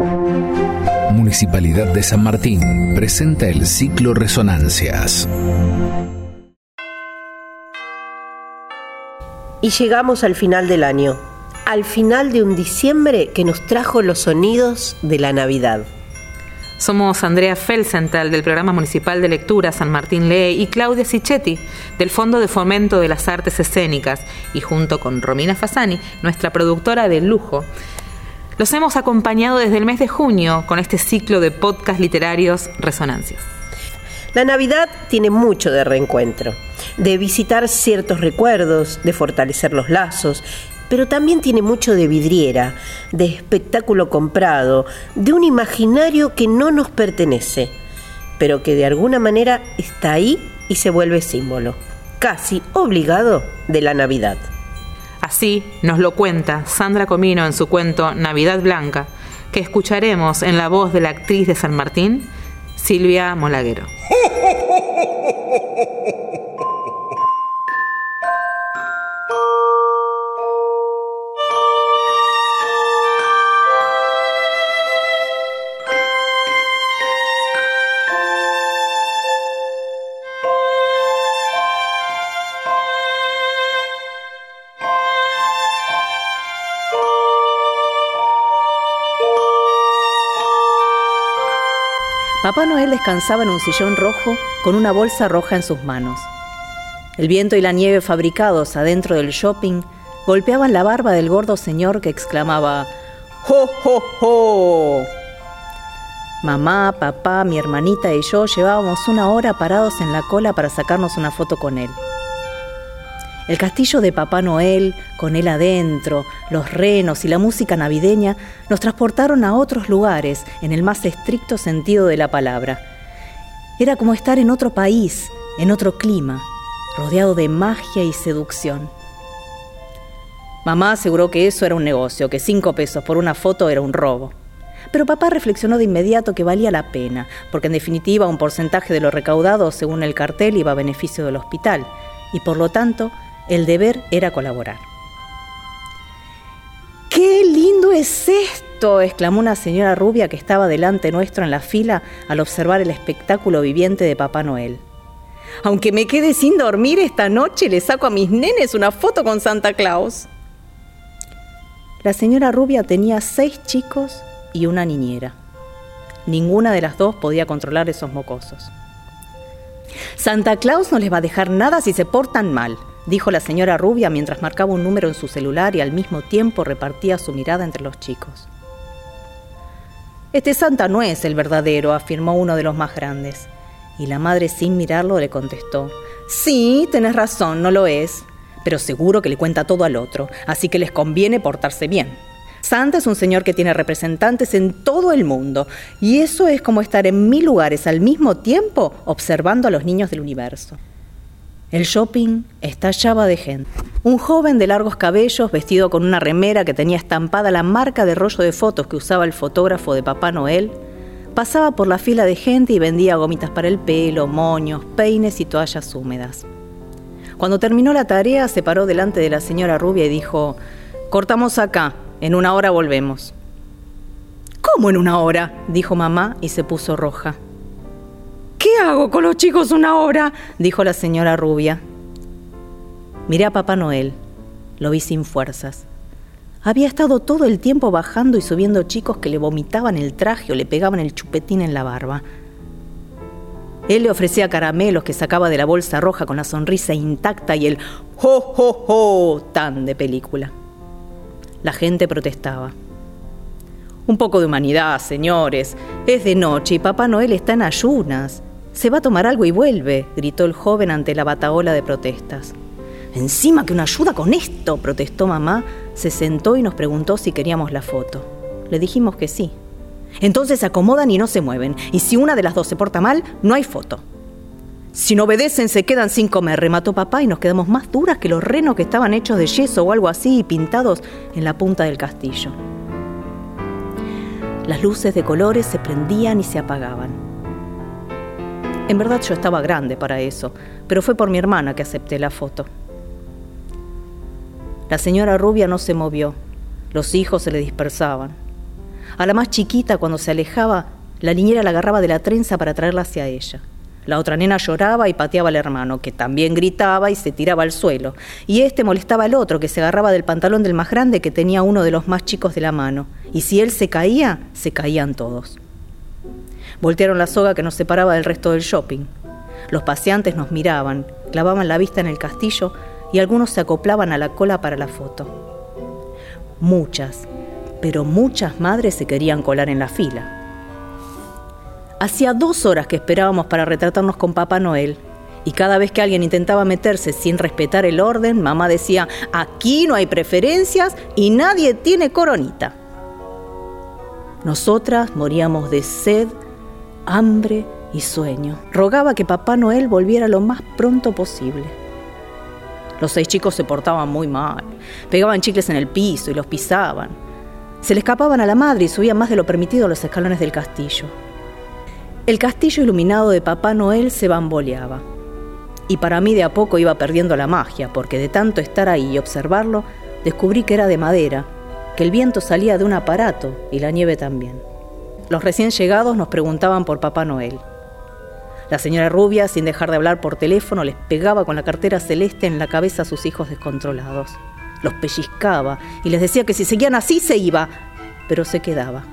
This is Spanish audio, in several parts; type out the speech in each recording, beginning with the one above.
Municipalidad de San Martín presenta el ciclo Resonancias. Y llegamos al final del año, al final de un diciembre que nos trajo los sonidos de la Navidad. Somos Andrea Felsenthal del Programa Municipal de Lectura San Martín Lee y Claudia Sichetti del Fondo de Fomento de las Artes Escénicas y junto con Romina Fasani, nuestra productora de lujo, los hemos acompañado desde el mes de junio con este ciclo de podcast literarios Resonancias. La Navidad tiene mucho de reencuentro, de visitar ciertos recuerdos, de fortalecer los lazos pero también tiene mucho de vidriera, de espectáculo comprado, de un imaginario que no nos pertenece, pero que de alguna manera está ahí y se vuelve símbolo, casi obligado de la Navidad. Así nos lo cuenta Sandra Comino en su cuento Navidad Blanca, que escucharemos en la voz de la actriz de San Martín, Silvia Molaguero. Papá Noel descansaba en un sillón rojo con una bolsa roja en sus manos. El viento y la nieve fabricados adentro del shopping golpeaban la barba del gordo señor que exclamaba ¡Jo, jo, jo! Mamá, papá, mi hermanita y yo llevábamos una hora parados en la cola para sacarnos una foto con él. El castillo de Papá Noel, con él adentro, los renos y la música navideña nos transportaron a otros lugares en el más estricto sentido de la palabra. Era como estar en otro país, en otro clima, rodeado de magia y seducción. Mamá aseguró que eso era un negocio, que cinco pesos por una foto era un robo. Pero papá reflexionó de inmediato que valía la pena, porque en definitiva un porcentaje de lo recaudado según el cartel iba a beneficio del hospital, y por lo tanto el deber era colaborar. ¡Qué lindo es esto! exclamó una señora rubia que estaba delante nuestro en la fila al observar el espectáculo viviente de Papá Noel. Aunque me quede sin dormir esta noche, le saco a mis nenes una foto con Santa Claus. La señora rubia tenía seis chicos y una niñera. Ninguna de las dos podía controlar esos mocosos. Santa Claus no les va a dejar nada si se portan mal, dijo la señora rubia mientras marcaba un número en su celular y al mismo tiempo repartía su mirada entre los chicos. Este Santa no es el verdadero, afirmó uno de los más grandes. Y la madre sin mirarlo le contestó, Sí, tenés razón, no lo es, pero seguro que le cuenta todo al otro, así que les conviene portarse bien. Santa es un señor que tiene representantes en todo el mundo, y eso es como estar en mil lugares al mismo tiempo observando a los niños del universo. El shopping estallaba de gente. Un joven de largos cabellos, vestido con una remera que tenía estampada la marca de rollo de fotos que usaba el fotógrafo de Papá Noel, pasaba por la fila de gente y vendía gomitas para el pelo, moños, peines y toallas húmedas. Cuando terminó la tarea, se paró delante de la señora rubia y dijo, Cortamos acá, en una hora volvemos. ¿Cómo en una hora? dijo mamá y se puso roja. ¿Qué hago con los chicos una hora? dijo la señora rubia. Miré a Papá Noel. Lo vi sin fuerzas. Había estado todo el tiempo bajando y subiendo chicos que le vomitaban el traje o le pegaban el chupetín en la barba. Él le ofrecía caramelos que sacaba de la bolsa roja con la sonrisa intacta y el ¡ho, ho, ho! tan de película. La gente protestaba. Un poco de humanidad, señores. Es de noche y Papá Noel está en ayunas. Se va a tomar algo y vuelve, gritó el joven ante la bataola de protestas. Encima que una ayuda con esto, protestó mamá, se sentó y nos preguntó si queríamos la foto. Le dijimos que sí. Entonces se acomodan y no se mueven, y si una de las dos se porta mal, no hay foto. Si no obedecen, se quedan sin comer, remató papá y nos quedamos más duras que los renos que estaban hechos de yeso o algo así y pintados en la punta del castillo. Las luces de colores se prendían y se apagaban. En verdad yo estaba grande para eso, pero fue por mi hermana que acepté la foto. La señora rubia no se movió. Los hijos se le dispersaban. A la más chiquita, cuando se alejaba, la niñera la agarraba de la trenza para traerla hacia ella. La otra nena lloraba y pateaba al hermano, que también gritaba y se tiraba al suelo. Y este molestaba al otro, que se agarraba del pantalón del más grande, que tenía uno de los más chicos de la mano. Y si él se caía, se caían todos. Voltearon la soga que nos separaba del resto del shopping. Los paseantes nos miraban, clavaban la vista en el castillo y algunos se acoplaban a la cola para la foto. Muchas, pero muchas madres se querían colar en la fila. Hacía dos horas que esperábamos para retratarnos con Papá Noel. Y cada vez que alguien intentaba meterse sin respetar el orden, mamá decía, aquí no hay preferencias y nadie tiene coronita. Nosotras moríamos de sed, hambre y sueño. Rogaba que Papá Noel volviera lo más pronto posible. Los seis chicos se portaban muy mal, pegaban chicles en el piso y los pisaban. Se le escapaban a la madre y subían más de lo permitido a los escalones del castillo. El castillo iluminado de Papá Noel se bamboleaba. Y para mí de a poco iba perdiendo la magia, porque de tanto estar ahí y observarlo, descubrí que era de madera, que el viento salía de un aparato y la nieve también. Los recién llegados nos preguntaban por Papá Noel. La señora Rubia, sin dejar de hablar por teléfono, les pegaba con la cartera celeste en la cabeza a sus hijos descontrolados. Los pellizcaba y les decía que si seguían así se iba, pero se quedaba.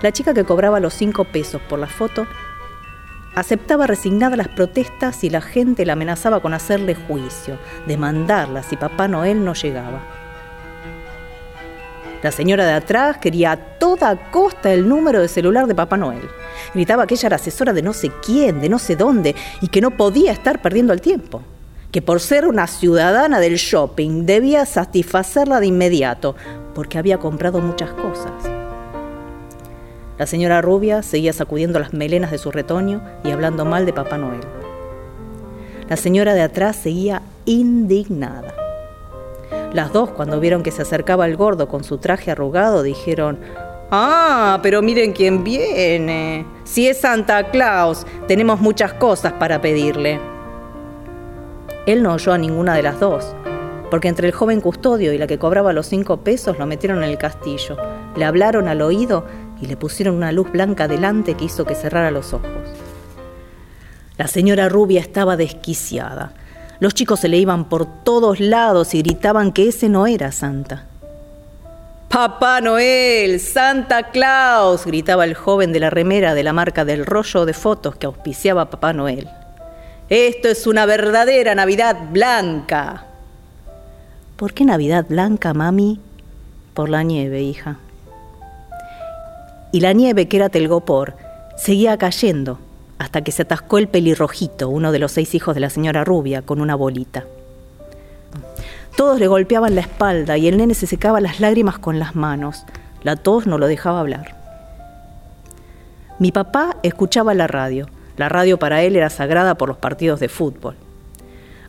La chica que cobraba los cinco pesos por la foto aceptaba resignada las protestas y la gente la amenazaba con hacerle juicio, demandarla si Papá Noel no llegaba. La señora de atrás quería a toda costa el número de celular de Papá Noel. Gritaba que ella era asesora de no sé quién, de no sé dónde, y que no podía estar perdiendo el tiempo. Que por ser una ciudadana del shopping debía satisfacerla de inmediato, porque había comprado muchas cosas. La señora rubia seguía sacudiendo las melenas de su retoño y hablando mal de Papá Noel. La señora de atrás seguía indignada. Las dos, cuando vieron que se acercaba el gordo con su traje arrugado, dijeron, Ah, pero miren quién viene. Si es Santa Claus, tenemos muchas cosas para pedirle. Él no oyó a ninguna de las dos, porque entre el joven custodio y la que cobraba los cinco pesos lo metieron en el castillo, le hablaron al oído y le pusieron una luz blanca delante que hizo que cerrara los ojos. La señora rubia estaba desquiciada. Los chicos se le iban por todos lados y gritaban que ese no era Santa. Papá Noel, Santa Claus, gritaba el joven de la remera de la marca del rollo de fotos que auspiciaba Papá Noel. Esto es una verdadera Navidad blanca. ¿Por qué Navidad blanca, mami? Por la nieve, hija y la nieve, que era telgopor, seguía cayendo hasta que se atascó el pelirrojito, uno de los seis hijos de la señora rubia, con una bolita. Todos le golpeaban la espalda y el nene se secaba las lágrimas con las manos. La tos no lo dejaba hablar. Mi papá escuchaba la radio. La radio para él era sagrada por los partidos de fútbol.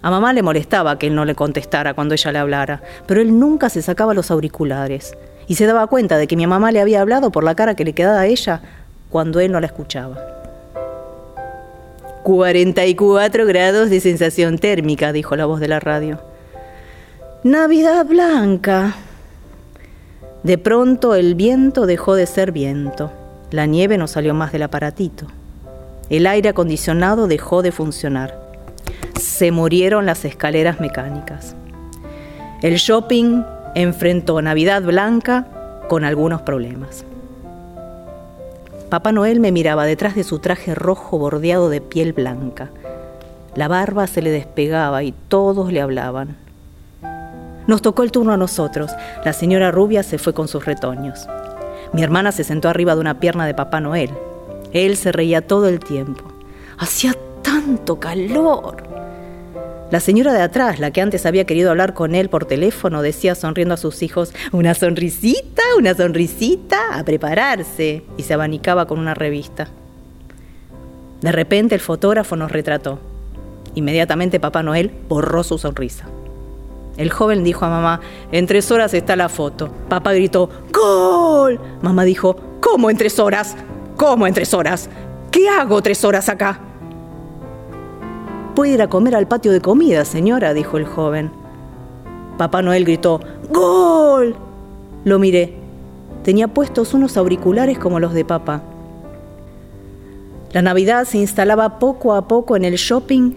A mamá le molestaba que él no le contestara cuando ella le hablara, pero él nunca se sacaba los auriculares y se daba cuenta de que mi mamá le había hablado por la cara que le quedaba a ella cuando él no la escuchaba. 44 grados de sensación térmica, dijo la voz de la radio. Navidad blanca. De pronto el viento dejó de ser viento. La nieve no salió más del aparatito. El aire acondicionado dejó de funcionar. Se murieron las escaleras mecánicas. El shopping enfrentó Navidad Blanca con algunos problemas. Papá Noel me miraba detrás de su traje rojo bordeado de piel blanca. La barba se le despegaba y todos le hablaban. Nos tocó el turno a nosotros. La señora rubia se fue con sus retoños. Mi hermana se sentó arriba de una pierna de Papá Noel. Él se reía todo el tiempo. Hacía tanto calor. La señora de atrás, la que antes había querido hablar con él por teléfono, decía sonriendo a sus hijos, una sonrisita, una sonrisita, a prepararse, y se abanicaba con una revista. De repente el fotógrafo nos retrató. Inmediatamente Papá Noel borró su sonrisa. El joven dijo a mamá, en tres horas está la foto. Papá gritó, ¡Gol! Mamá dijo, ¿cómo en tres horas? ¿Cómo en tres horas? ¿Qué hago tres horas acá? Puede ir a comer al patio de comida, señora, dijo el joven. Papá Noel gritó, ¡Gol! Lo miré. tenía puestos unos auriculares como los de papá. La Navidad se instalaba poco a poco en el shopping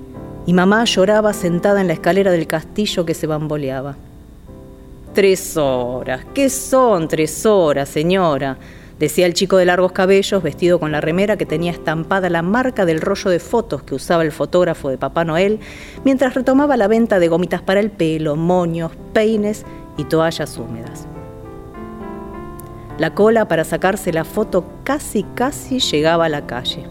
y mamá lloraba sentada en la escalera del castillo que se bamboleaba. Tres horas, ¿qué son tres horas, señora? Decía el chico de largos cabellos vestido con la remera que tenía estampada la marca del rollo de fotos que usaba el fotógrafo de Papá Noel, mientras retomaba la venta de gomitas para el pelo, moños, peines y toallas húmedas. La cola para sacarse la foto casi casi llegaba a la calle.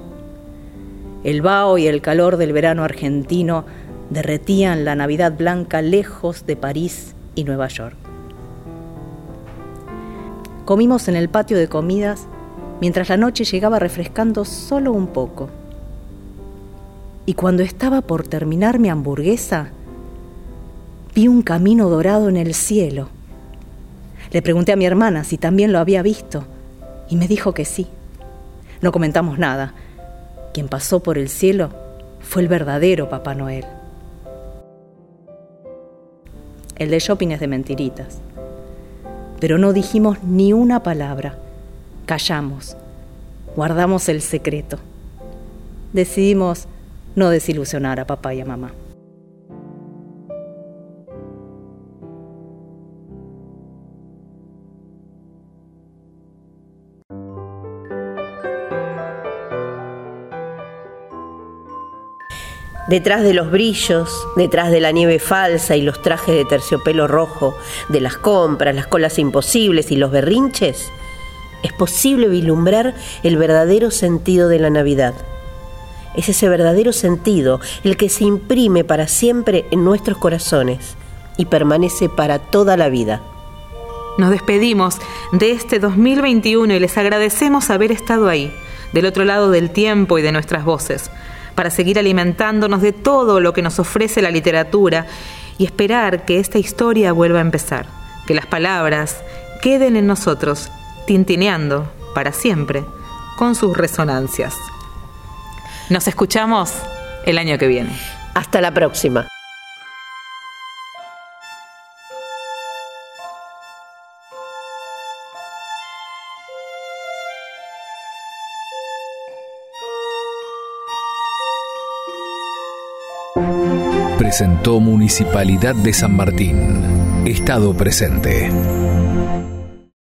El vaho y el calor del verano argentino derretían la Navidad blanca lejos de París y Nueva York. Comimos en el patio de comidas mientras la noche llegaba refrescando solo un poco. Y cuando estaba por terminar mi hamburguesa, vi un camino dorado en el cielo le pregunté a mi hermana si también lo había visto y me dijo que sí. No comentamos nada. Quien pasó por el cielo fue el verdadero Papá Noel. El de shopping es de mentiritas. Pero no dijimos ni una palabra. Callamos. Guardamos el secreto. Decidimos no desilusionar a papá y a mamá. Detrás de los brillos, detrás de la nieve falsa y los trajes de terciopelo rojo, de las compras, las colas imposibles y los berrinches, es posible vislumbrar el verdadero sentido de la Navidad. Es ese verdadero sentido el que se imprime para siempre en nuestros corazones y permanece para toda la vida. Nos despedimos de este 2021 y les agradecemos haber estado ahí, del otro lado del tiempo y de nuestras voces para seguir alimentándonos de todo lo que nos ofrece la literatura y esperar que esta historia vuelva a empezar, que las palabras queden en nosotros, tintineando para siempre con sus resonancias. Nos escuchamos el año que viene. Hasta la próxima. Presentó Municipalidad de San Martín. Estado presente.